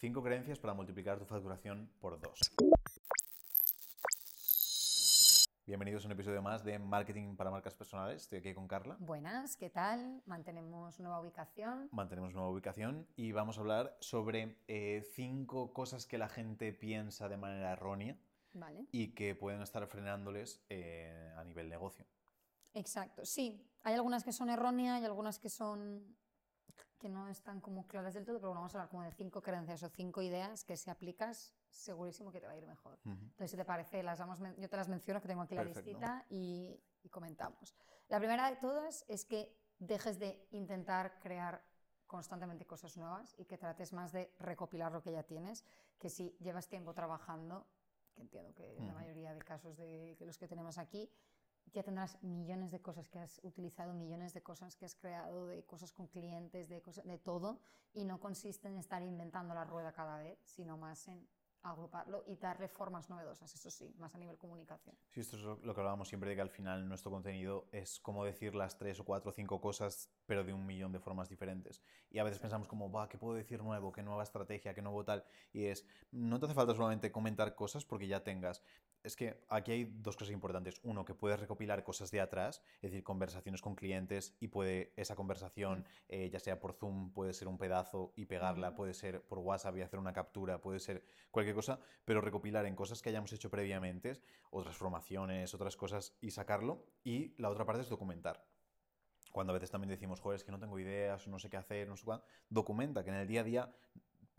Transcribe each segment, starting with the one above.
Cinco creencias para multiplicar tu facturación por dos. Bienvenidos a un episodio más de Marketing para Marcas Personales. Estoy aquí con Carla. Buenas, ¿qué tal? Mantenemos nueva ubicación. Mantenemos nueva ubicación y vamos a hablar sobre eh, cinco cosas que la gente piensa de manera errónea Vale. y que pueden estar frenándoles eh, a nivel negocio. Exacto, sí. Hay algunas que son erróneas y algunas que son que no están como claras del todo, pero bueno, vamos a hablar como de cinco creencias o cinco ideas que si aplicas segurísimo que te va a ir mejor. Entonces, si te parece, las vamos, yo te las menciono, que tengo aquí Perfecto. la listita y, y comentamos. La primera de todas es que dejes de intentar crear constantemente cosas nuevas y que trates más de recopilar lo que ya tienes, que si llevas tiempo trabajando, que entiendo que la mayoría de casos de los que tenemos aquí, ya tendrás millones de cosas que has utilizado, millones de cosas que has creado, de cosas con clientes, de, cosas, de todo, y no consiste en estar inventando la rueda cada vez, sino más en agruparlo y darle formas novedosas, eso sí, más a nivel comunicación. Sí, esto es lo que hablábamos siempre de que al final nuestro contenido es como decir las tres o cuatro o cinco cosas, pero de un millón de formas diferentes. Y a veces pensamos como, va, ¿qué puedo decir nuevo? ¿Qué nueva estrategia? ¿Qué nuevo tal? Y es, no te hace falta solamente comentar cosas porque ya tengas. Es que aquí hay dos cosas importantes. Uno, que puedes recopilar cosas de atrás, es decir, conversaciones con clientes y puede esa conversación, eh, ya sea por Zoom, puede ser un pedazo y pegarla, puede ser por WhatsApp y hacer una captura, puede ser cualquier cosa, pero recopilar en cosas que hayamos hecho previamente, otras formaciones, otras cosas y sacarlo. Y la otra parte es documentar. Cuando a veces también decimos, joder, es que no tengo ideas, no sé qué hacer, no sé cuándo, documenta que en el día a día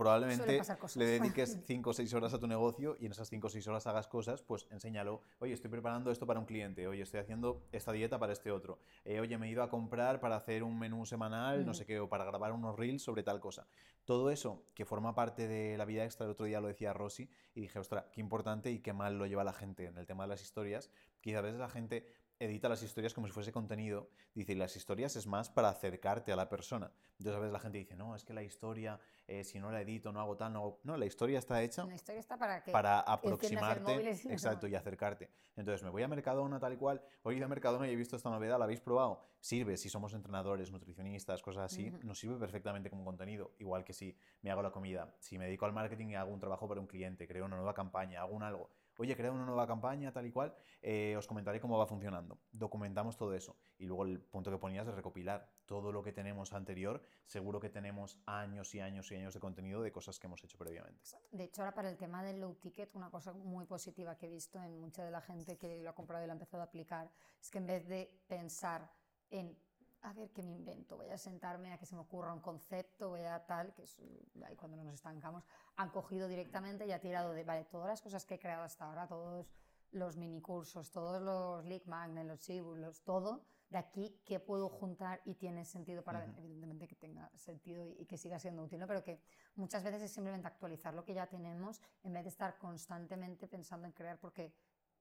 probablemente le dediques 5 o 6 horas a tu negocio y en esas 5 o 6 horas hagas cosas, pues enséñalo, oye, estoy preparando esto para un cliente, oye, estoy haciendo esta dieta para este otro, eh, oye, me he ido a comprar para hacer un menú semanal, no Ujú. sé qué, o para grabar unos reels sobre tal cosa. Todo eso que forma parte de la vida extra, el otro día lo decía Rosy y dije, ostras, qué importante y qué mal lo lleva la gente en el tema de las historias, que a veces la gente edita las historias como si fuese contenido, dice, y las historias es más para acercarte a la persona. Entonces a veces la gente dice, no, es que la historia, eh, si no la edito, no hago tal, no hago... No, la historia está hecha La historia está para que para el aproximarte móvil. Exacto y acercarte. Entonces me voy a Mercadona tal y cual. Hoy a Mercadona y he visto esta novedad la habéis probado sirve si somos entrenadores nutricionistas cosas así nos sirve perfectamente como contenido. Igual que si me hago la comida si me dedico al marketing y hago un trabajo para un cliente creo una nueva campaña hago un algo Oye, creo una nueva campaña, tal y cual, eh, os comentaré cómo va funcionando. Documentamos todo eso. Y luego el punto que ponías de recopilar todo lo que tenemos anterior. Seguro que tenemos años y años y años de contenido de cosas que hemos hecho previamente. De hecho, ahora para el tema del low ticket, una cosa muy positiva que he visto en mucha de la gente que lo ha comprado y lo ha empezado a aplicar es que en vez de pensar en a ver qué me invento, voy a sentarme a que se me ocurra un concepto, voy a tal, que es uh, ahí cuando nos estancamos, han cogido directamente y ha tirado de, vale, todas las cosas que he creado hasta ahora, todos los minicursos, todos los lead magnet, los chibus, los todo, de aquí, ¿qué puedo juntar y tiene sentido para, Ujú. evidentemente, que tenga sentido y, y que siga siendo útil, ¿no? Pero que muchas veces es simplemente actualizar lo que ya tenemos en vez de estar constantemente pensando en crear, porque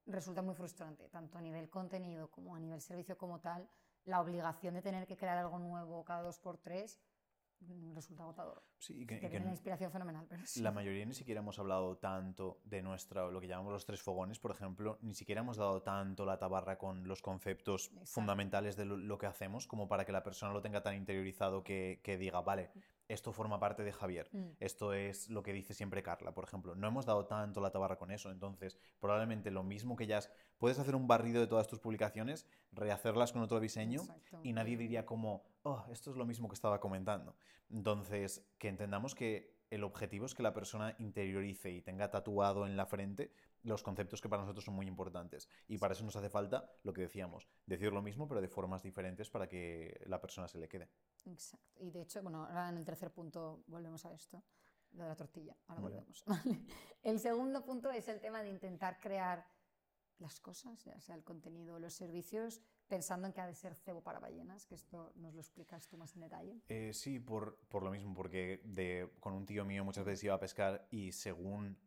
resulta muy frustrante, tanto a nivel contenido como a nivel servicio como tal, la obligación de tener que crear algo nuevo cada dos por tres mm, resulta agotador. Sí, y que- la inspiración fenomenal, pero sí. La mayoría ni siquiera hemos hablado tanto de nuestra, lo que llamamos los tres fogones, por ejemplo, ni siquiera hemos dado tanto la tabarra con los conceptos Exacto. fundamentales de lo, lo que hacemos como para que la persona lo tenga tan interiorizado que, que diga, vale, esto forma parte de Javier, Mm. esto es lo que dice siempre Carla, por ejemplo. No hemos dado tanto la tabarra con eso, entonces probablemente lo mismo que ya puedes hacer un barrido de todas tus publicaciones, rehacerlas con otro diseño Exacto. y nadie diría como, oh, esto es lo mismo que estaba comentando. Entonces, que entendamos que el objetivo es que la persona interiorice y tenga tatuado en la frente los conceptos que para nosotros son muy importantes. Y para eso nos hace falta, lo que decíamos, decir lo mismo, pero de formas diferentes para que la persona se le quede. Exacto. Y de hecho, bueno, ahora en el tercer punto volvemos a esto, lo de la tortilla. Ahora Muy volvemos. ¿vale? El segundo punto es el tema de intentar crear las cosas, ya sea el contenido o los servicios, pensando en que ha de ser cebo para ballenas, que esto nos lo explicas tú más en detalle. Eh, sí, por, por lo mismo, porque de, con un tío mío muchas veces iba a pescar y según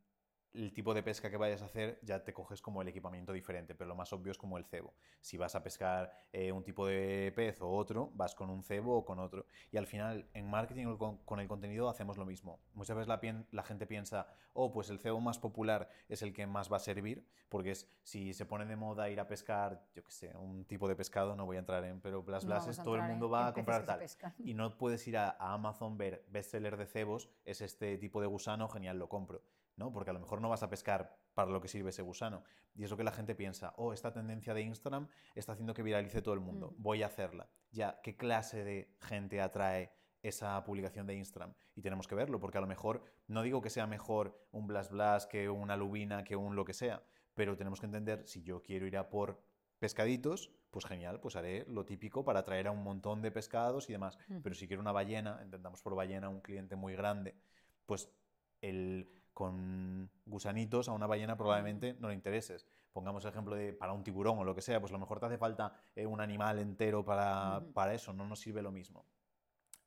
el tipo de pesca que vayas a hacer ya te coges como el equipamiento diferente, pero lo más obvio es como el cebo. Si vas a pescar eh, un tipo de pez o otro, vas con un cebo o con otro. Y al final, en marketing con, con el contenido hacemos lo mismo. Muchas veces la, la, gente piensa, oh, pues el cebo más popular es el que más va a servir, porque es, si se pone de moda ir a pescar, yo qué sé, un tipo de pescado, no voy a entrar en, pero Blas Blas todo el mundo va a comprar tal. Y no puedes ir a, a Amazon, ver bestseller de cebos, es este tipo de gusano, genial, lo compro ¿no? Porque a lo mejor no vas a pescar para lo que sirve ese gusano. Y es lo que la gente piensa, oh, esta tendencia de Instagram está haciendo que viralice todo el mundo, mm. voy a hacerla. Ya, ¿qué clase de gente atrae esa publicación de Instagram? Y tenemos que verlo, porque a lo mejor, no digo que sea mejor un Blas Blas que una Lubina, que un lo que sea, pero tenemos que entender, si yo quiero ir a por pescaditos, pues genial, pues haré lo típico para atraer a un montón de pescados y demás. Mm. Pero si quiero una ballena, entendamos por ballena un cliente muy grande, pues el con gusanitos a una ballena probablemente no le intereses. Pongamos el ejemplo de para un tiburón o lo que sea, pues a lo mejor te hace falta eh, un animal entero para, para eso, no nos sirve lo mismo.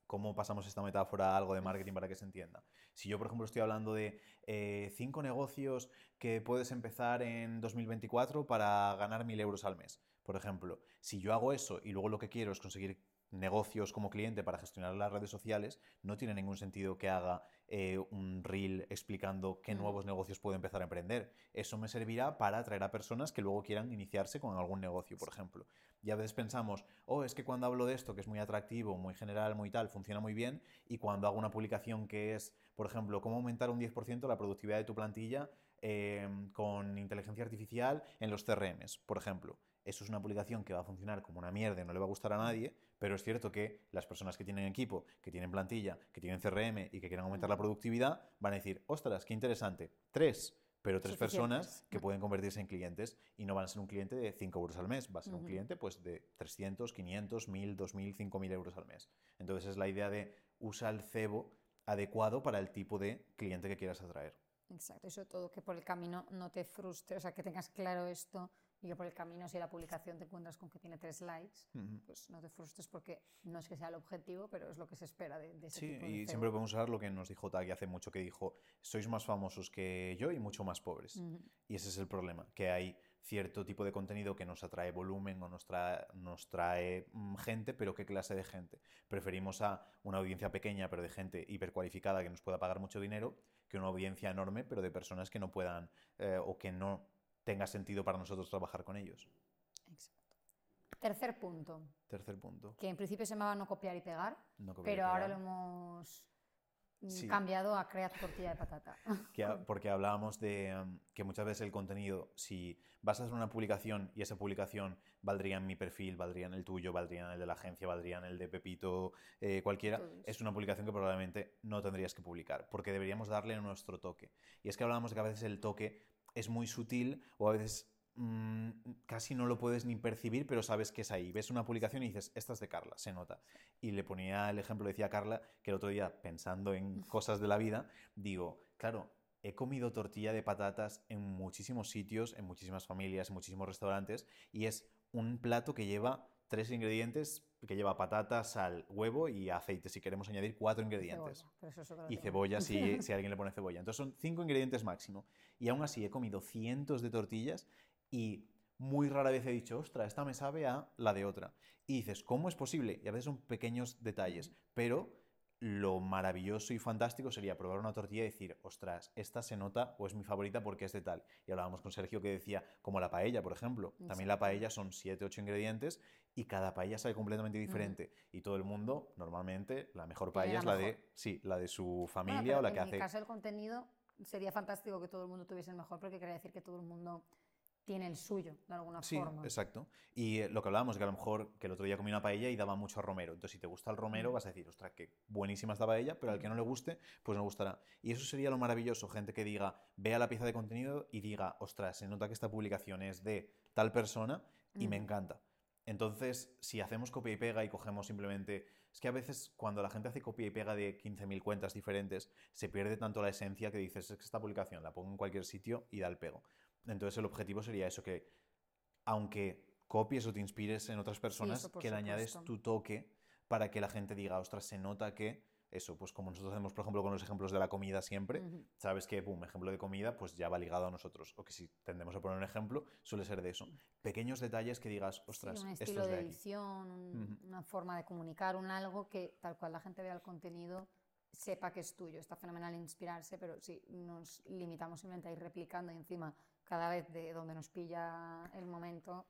¿Cómo pasamos esta metáfora a algo de marketing para que se entienda? Si yo, por ejemplo, estoy hablando de eh, cinco negocios que puedes empezar en 2024 para ganar mil euros al mes, por ejemplo, si yo hago eso y luego lo que quiero es conseguir negocios como cliente para gestionar las redes sociales, no tiene ningún sentido que haga eh, un reel explicando qué nuevos negocios puedo empezar a emprender. Eso me servirá para atraer a personas que luego quieran iniciarse con algún negocio, por ejemplo. Y a veces pensamos, oh, es que cuando hablo de esto, que es muy atractivo, muy general, muy tal, funciona muy bien, y cuando hago una publicación que es, por ejemplo, cómo aumentar un 10% la productividad de tu plantilla em, con inteligencia artificial en los CRMs, por ejemplo eso es una publicación que va a funcionar como una mierda y no le va a gustar a nadie, pero es cierto que las personas que tienen equipo, que tienen plantilla, que tienen CRM y que quieren aumentar la productividad, van a decir, ostras, qué interesante, tres, pero tres personas que pueden convertirse en clientes y no van a ser un cliente de 5 euros al mes, va a ser un cliente pues de 300, 500, 1000, 2000, 5000 euros al mes. Entonces es la idea de usar el cebo adecuado para el tipo de cliente que quieras atraer. Exacto, y sobre todo que por el camino no te frustre, o sea, que tengas claro esto y que por el camino, si la publicación te encuentras con que tiene tres likes, pues no te frustres porque no es que sea el objetivo, pero es lo que se espera de, ese sí, tipo de y siempre podemos usar lo que nos dijo Tagi hace mucho, que dijo, sois más famosos que yo y mucho más pobres. Y ese es el problema, que hay cierto tipo de contenido que nos atrae volumen o nos trae, nos trae mm, gente, pero ¿qué clase de gente? Preferimos a una audiencia pequeña, pero de gente hipercualificada que nos pueda pagar mucho dinero, que una audiencia enorme, pero de personas que no puedan eh, o que no tenga sentido para nosotros trabajar con ellos. Exacto. Tercer punto. Tercer punto. Que en principio se llamaba no copiar y pegar, pero ahora lo hemos mm, cambiado a crear tortilla de patata. porque hablábamos de um, que muchas veces el contenido, si vas a hacer una publicación y esa publicación valdría en mi perfil, valdría en el tuyo, valdría en el de la agencia, valdría en el de Pepito, eh, cualquiera, es una publicación que probablemente no tendrías que publicar, porque deberíamos darle nuestro toque. Y es que hablábamos de que a veces el toque es muy sutil o a veces mm, casi no lo puedes ni percibir, pero sabes que es ahí. Ves una publicación y dices, esta es de Carla, se nota. Y le ponía el ejemplo, decía Carla, que el otro día, pensando en cosas de la vida, digo, claro, he comido tortilla de patatas en muchísimos sitios, en muchísimas familias, en muchísimos restaurantes, y es un plato que lleva tres ingredientes que lleva patata, sal, huevo y aceite, si queremos añadir cuatro ingredientes. y cebolla si, si alguien le pone cebolla. Entonces son cinco ingredientes máximo. Y aún así he comido cientos de tortillas y muy rara vez he dicho, ostra, esta me sabe a la de otra. Y dices, ¿cómo es posible? Y a veces son pequeños detalles, pero lo maravilloso y fantástico sería probar una tortilla y decir, ostras, esta se nota o es mi favorita porque es de tal. Y hablábamos con Sergio que decía, como la paella, por ejemplo. También la paella son 7, 8 ingredientes y cada paella sabe completamente diferente. Y todo el mundo, normalmente, la mejor paella es la de, sí, la de su familia o la que hace... En el caso del contenido, sería fantástico que todo el mundo tuviese el mejor porque quería decir que todo el mundo tiene el suyo, de alguna forma. Sí, exacto. Y eh, lo que hablábamos, que a lo mejor que el otro día comí una paella y daba mucho romero. Entonces, si te gusta el romero, mm. vas a decir, ostras, qué buenísima esta paella, pero al que no le guste, pues no gustará. Y eso sería lo maravilloso, gente que diga, vea la pieza de contenido y diga, ostras, se nota que esta publicación es de tal persona y me encanta. Entonces, si hacemos copia y pega y cogemos simplemente... Es que a veces cuando la gente hace copia y pega de 15.000 cuentas diferentes, se pierde tanto la esencia que dices, es que esta publicación la pongo en cualquier sitio y da el pego. Entonces el objetivo sería eso, que aunque copies o te inspires en otras personas, que le añades tu toque para que la gente diga, ostras, se nota que eso, pues como nosotros hacemos, por ejemplo, con los ejemplos de la comida siempre, sabes que, boom, ejemplo de comida, pues ya va ligado a nosotros. O que si tendemos a poner un ejemplo, suele ser de eso. Pequeños detalles que digas, ostras, un esto estilo es de, de, aquí. edición, una forma de comunicar, un algo que tal cual la gente vea el contenido sepa que es tuyo. Está fenomenal inspirarse, pero si nos limitamos simplemente a ir replicando y encima cada vez de donde nos pilla el momento.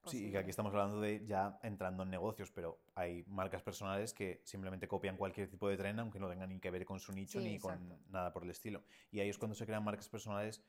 pues Sí, y que aquí estamos hablando de ya entrando en negocios, pero hay marcas personales que simplemente copian cualquier tipo de tren, aunque no tengan ni que ver con su nicho Sí, ni exacto. con nada por el estilo. Y ahí es cuando se crean marcas personales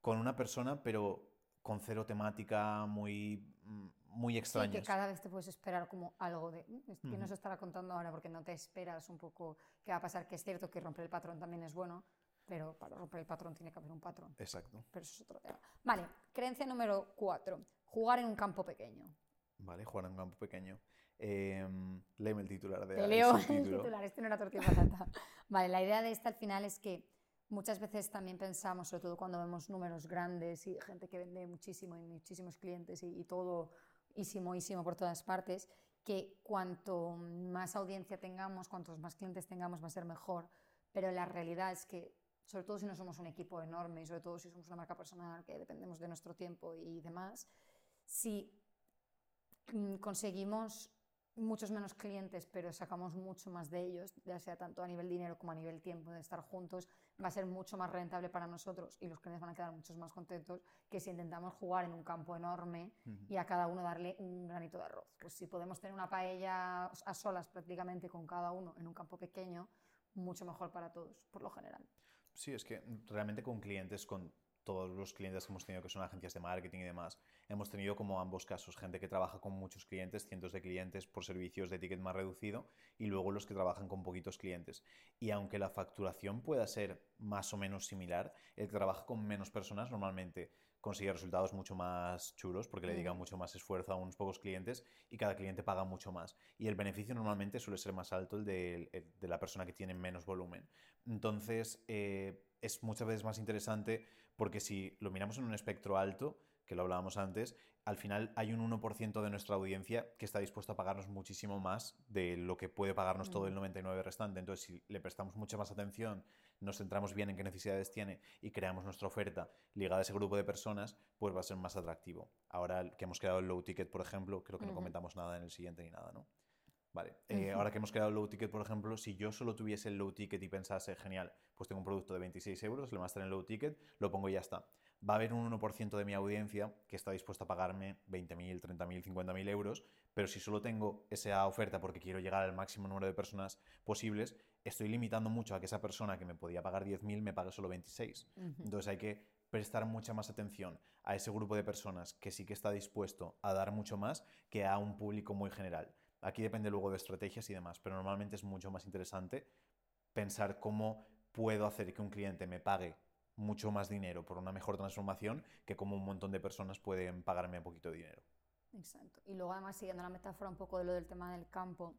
con una persona, pero con cero temática muy, mm, muy Sí, extrañas. que cada vez te puedes esperar como algo de, "Mm, es- ¿qué nos Ujú. estará contando ahora? Porque no te esperas un poco qué va a pasar, que es cierto que romper el patrón también es bueno, pero para romper el patrón tiene que haber un patrón. Exacto. Pero eso es otro tema. Vale, creencia número cuatro, jugar en un campo pequeño. Vale, jugar en un campo pequeño. Em, léeme el titular de Te leo el titular, este no era tortilla patata. Vale, la idea de esta al final es que muchas veces también pensamos, sobre todo cuando vemos números grandes y gente que vende muchísimo y muchísimos clientes y, y todo ísimo, ísimo por todas partes, que cuanto más audiencia tengamos, cuantos más clientes tengamos va a ser mejor, pero la realidad es que sobre todo si no somos un equipo enorme y sobre todo si somos una marca personal que dependemos de nuestro tiempo y demás, si mm, conseguimos muchos menos clientes, pero sacamos mucho más de ellos, ya sea tanto a nivel dinero como a nivel tiempo de estar juntos, va a ser mucho más rentable para nosotros y los clientes van a quedar muchos más contentos que si intentamos jugar en un campo enorme y a cada uno darle un granito de arroz. Pues si podemos tener una paella a solas prácticamente con cada uno en un campo pequeño, mucho mejor para todos, por lo general. Sí, es que realmente con clientes, con todos los clientes que hemos tenido que son agencias de marketing y demás, hemos tenido como ambos casos, gente que trabaja con muchos clientes, cientos de clientes por servicios de ticket más reducido y luego los que trabajan con poquitos clientes. Y aunque la facturación pueda ser más o menos similar, el que trabaja con menos personas normalmente consigue resultados mucho más chulos porque le dedica mucho más esfuerzo a unos pocos clientes y cada cliente paga mucho más. Y el beneficio normalmente suele ser más alto el de, el de la persona que tiene menos volumen. Entonces, eh, es muchas veces más interesante porque si lo miramos en un espectro alto, que lo hablábamos antes, al final hay un 1% de nuestra audiencia que está dispuesto a pagarnos muchísimo más de lo que puede pagarnos todo el 99% restante. Entonces, si le prestamos mucha más atención, nos centramos bien en qué necesidades tiene y creamos nuestra oferta ligada a ese grupo de personas, pues va a ser más atractivo. Ahora que hemos creado el low ticket, por ejemplo, creo que no comentamos nada en el siguiente ni nada, ¿no? Vale, eh, ahora que hemos creado el low ticket, por ejemplo, si yo solo tuviese el low ticket y pensase, genial, pues tengo un producto de 26 euros, le más en el low ticket, lo pongo y ya está. Va a haber un 1% de mi audiencia que está dispuesta a pagarme 20.000, 30.000, 50.000 euros, pero si solo tengo esa oferta porque quiero llegar al máximo número de personas posibles, estoy limitando mucho a que esa persona que me podía pagar 10.000 me pague solo 26. Ujú. Entonces hay que prestar mucha más atención a ese grupo de personas que sí que está dispuesto a dar mucho más que a un público muy general. Aquí depende luego de estrategias y demás, pero normalmente es mucho más interesante pensar cómo puedo hacer que un cliente me pague mucho más dinero por una mejor transformación que cómo un montón de personas pueden pagarme poquito dinero. Exacto. Y luego además siguiendo la metáfora un poco de lo del tema del campo,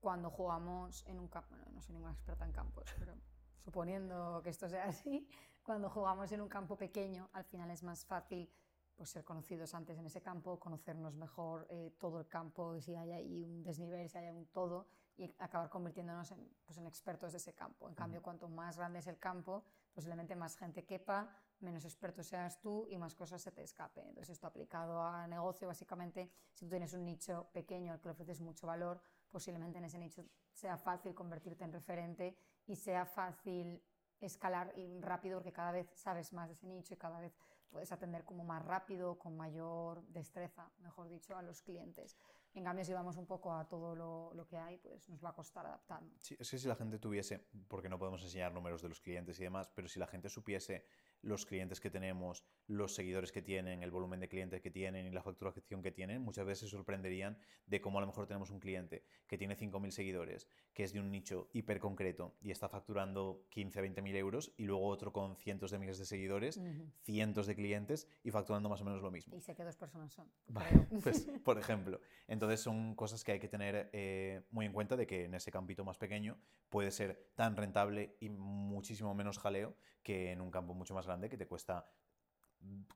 cuando jugamos en un campo, bueno, no soy ninguna experta en campos, pero suponiendo que esto sea así, cuando jugamos en un campo pequeño, al final es más fácil pues, ser conocidos antes en ese campo, conocernos mejor eh, todo el campo, si hay ahí un desnivel, si hay un todo, y acabar convirtiéndonos en, pues, en expertos de ese campo. En cambio, cuanto más grande es el campo, posiblemente más gente quepa, menos experto seas tú y más cosas se te escapen. Entonces, esto aplicado a negocio, básicamente, si tú tienes un nicho pequeño al que le ofreces mucho valor, posiblemente en ese nicho sea fácil convertirte en referente y sea fácil escalar y rápido porque cada vez sabes más de ese nicho y cada vez puedes atender como más rápido, con mayor destreza, mejor dicho, a los clientes. En cambio, si vamos un poco a todo lo, lo que hay, pues nos va a costar adaptarnos. Sí, es que si la gente tuviese, porque no podemos enseñar números de los clientes y demás, pero si la gente supiese los clientes que tenemos, los seguidores que tienen, el volumen de clientes que tienen y la facturación que tienen, muchas veces se sorprenderían de cómo a lo mejor tenemos un cliente que tiene 5.000 seguidores, que es de un nicho hiper concreto y está facturando 15, 20.000 euros, y luego otro con cientos de miles de seguidores, cientos de clientes y facturando más o menos lo mismo. Y sé que dos personas son. Vale, pues, por ejemplo. Entonces son cosas que hay que tener eh, muy en cuenta de que en ese campito más pequeño puede ser tan rentable y muchísimo menos jaleo que en un campo mucho más grande que te cuesta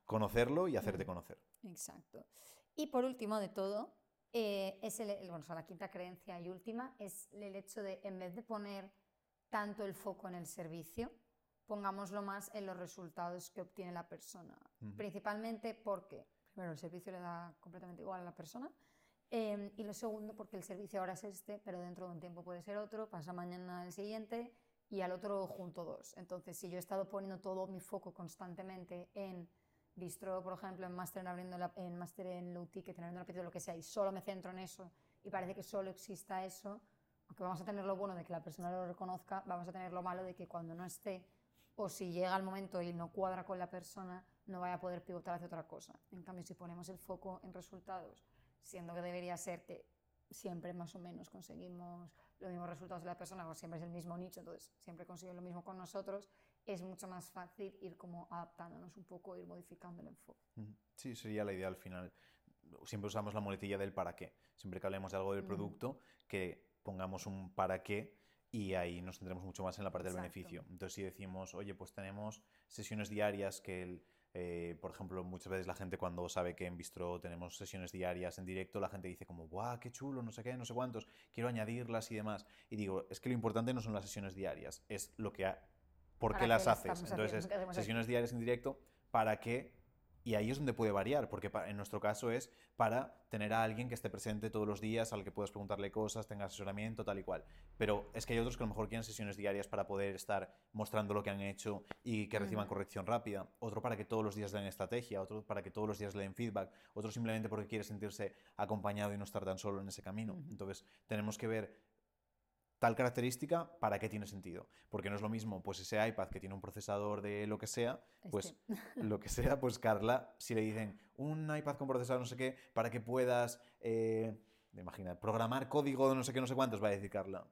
conocerlo y hacerte conocer. Exacto. Y por último de todo, eh, es el, bueno, o sea, la quinta creencia y última es el hecho de, en vez de poner tanto el foco en el servicio, pongámoslo más en los resultados que obtiene la persona. Ujú. Principalmente porque, primero, el servicio le da completamente igual a la persona. eh, y lo segundo, porque el servicio ahora es este, pero dentro de un tiempo puede ser otro, pasa mañana el siguiente y al otro junto dos. Entonces, si yo he estado poniendo todo mi foco constantemente en Bistro, por ejemplo, en Master en, abriendo la- en, Master en Low Ticket, en abriendo la pizza, lo que sea, y solo me centro en eso y parece que solo exista eso, aunque vamos a tener lo bueno de que la persona lo reconozca, vamos a tener lo malo de que cuando no esté o si llega el momento y no cuadra con la persona, no vaya a poder pivotar hacia otra cosa. En cambio, si ponemos el foco en resultados, siendo que debería ser que siempre más o menos conseguimos los mismos resultados de la persona siempre es el mismo nicho, entonces siempre consiguen lo mismo con nosotros, es mucho más fácil ir como adaptándonos un poco, ir modificando el enfoque. Sí, sería la idea al final. Siempre usamos la muletilla del para qué. Siempre que hablemos de algo del producto, que pongamos un para qué y ahí nos centremos mucho más en la parte del Exacto. beneficio. Entonces, si decimos, oye, pues tenemos sesiones diarias que, el, eh, por ejemplo, muchas veces la gente cuando sabe que en Bistro tenemos sesiones diarias en directo, la gente dice como, ¡guau, qué chulo! No sé qué, no sé cuántos, quiero añadirlas y demás. Y digo, es que lo importante no son las sesiones diarias, es lo que... ha- ¿Por ¿Para qué las haces? Entonces, sesiones diarias en directo, ¿para qué? Y ahí es donde puede variar, porque en nuestro caso es para tener a alguien que esté presente todos los días, al que puedas preguntarle cosas, tenga asesoramiento, tal y cual. Pero es que hay otros que a lo mejor quieren sesiones diarias para poder estar mostrando lo que han hecho y que reciban corrección rápida. Otro para que todos los días den estrategia, otro para que todos los días le den feedback, otro simplemente porque quiere sentirse acompañado y no estar tan solo en ese camino. Entonces, tenemos que ver tal característica, ¿para qué tiene sentido? Porque no es lo mismo, pues ese iPad que tiene un procesador de lo que sea, pues Este. lo que sea, pues Carla, si le dicen un iPad con procesador no sé qué, para que puedas, eh, imagina, programar código de no sé qué, no sé cuántos, va a decir Carla.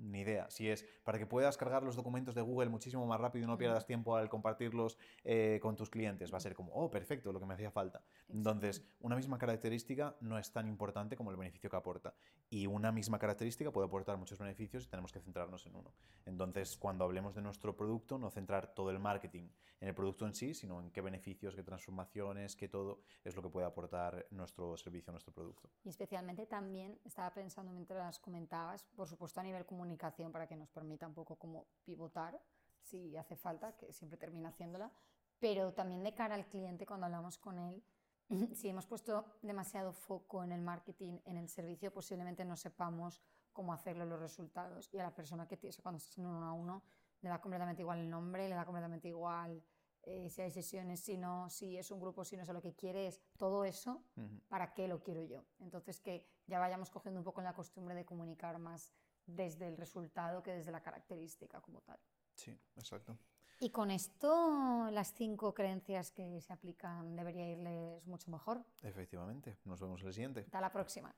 Ni idea. Si es para que puedas cargar los documentos de Google muchísimo más rápido y no pierdas tiempo al compartirlos eh, con tus clientes, va a ser como, oh, perfecto, lo que me hacía falta. Entonces, una misma característica no es tan importante como el beneficio que aporta. Y una misma característica puede aportar muchos beneficios y tenemos que centrarnos en uno. Entonces, cuando hablemos de nuestro producto, no centrar todo el marketing en el producto en sí, sino en qué beneficios, qué transformaciones, qué todo es lo que puede aportar nuestro servicio, nuestro producto. Y especialmente también estaba pensando mientras comentabas, por supuesto a nivel comunicación para que nos permita un poco como pivotar si hace falta, que siempre termina haciéndola, pero también de cara al cliente cuando hablamos con él, si hemos puesto demasiado foco en el marketing, en el servicio, posiblemente no sepamos cómo hacerlo los resultados y a la persona que te, o sea, cuando estás en uno a uno le da completamente igual el nombre, le da completamente igual eh, si hay sesiones, si no, si es un grupo, si no sé lo que quiere, es todo eso Ujú. ¿para qué lo quiero yo? Entonces que ya vayamos cogiendo un poco la costumbre de comunicar más desde el resultado que desde la característica como tal. Sí, exacto. Y con esto las cinco creencias que se aplican debería irles mucho mejor. Efectivamente. Nos vemos en el siguiente. Hasta la próxima.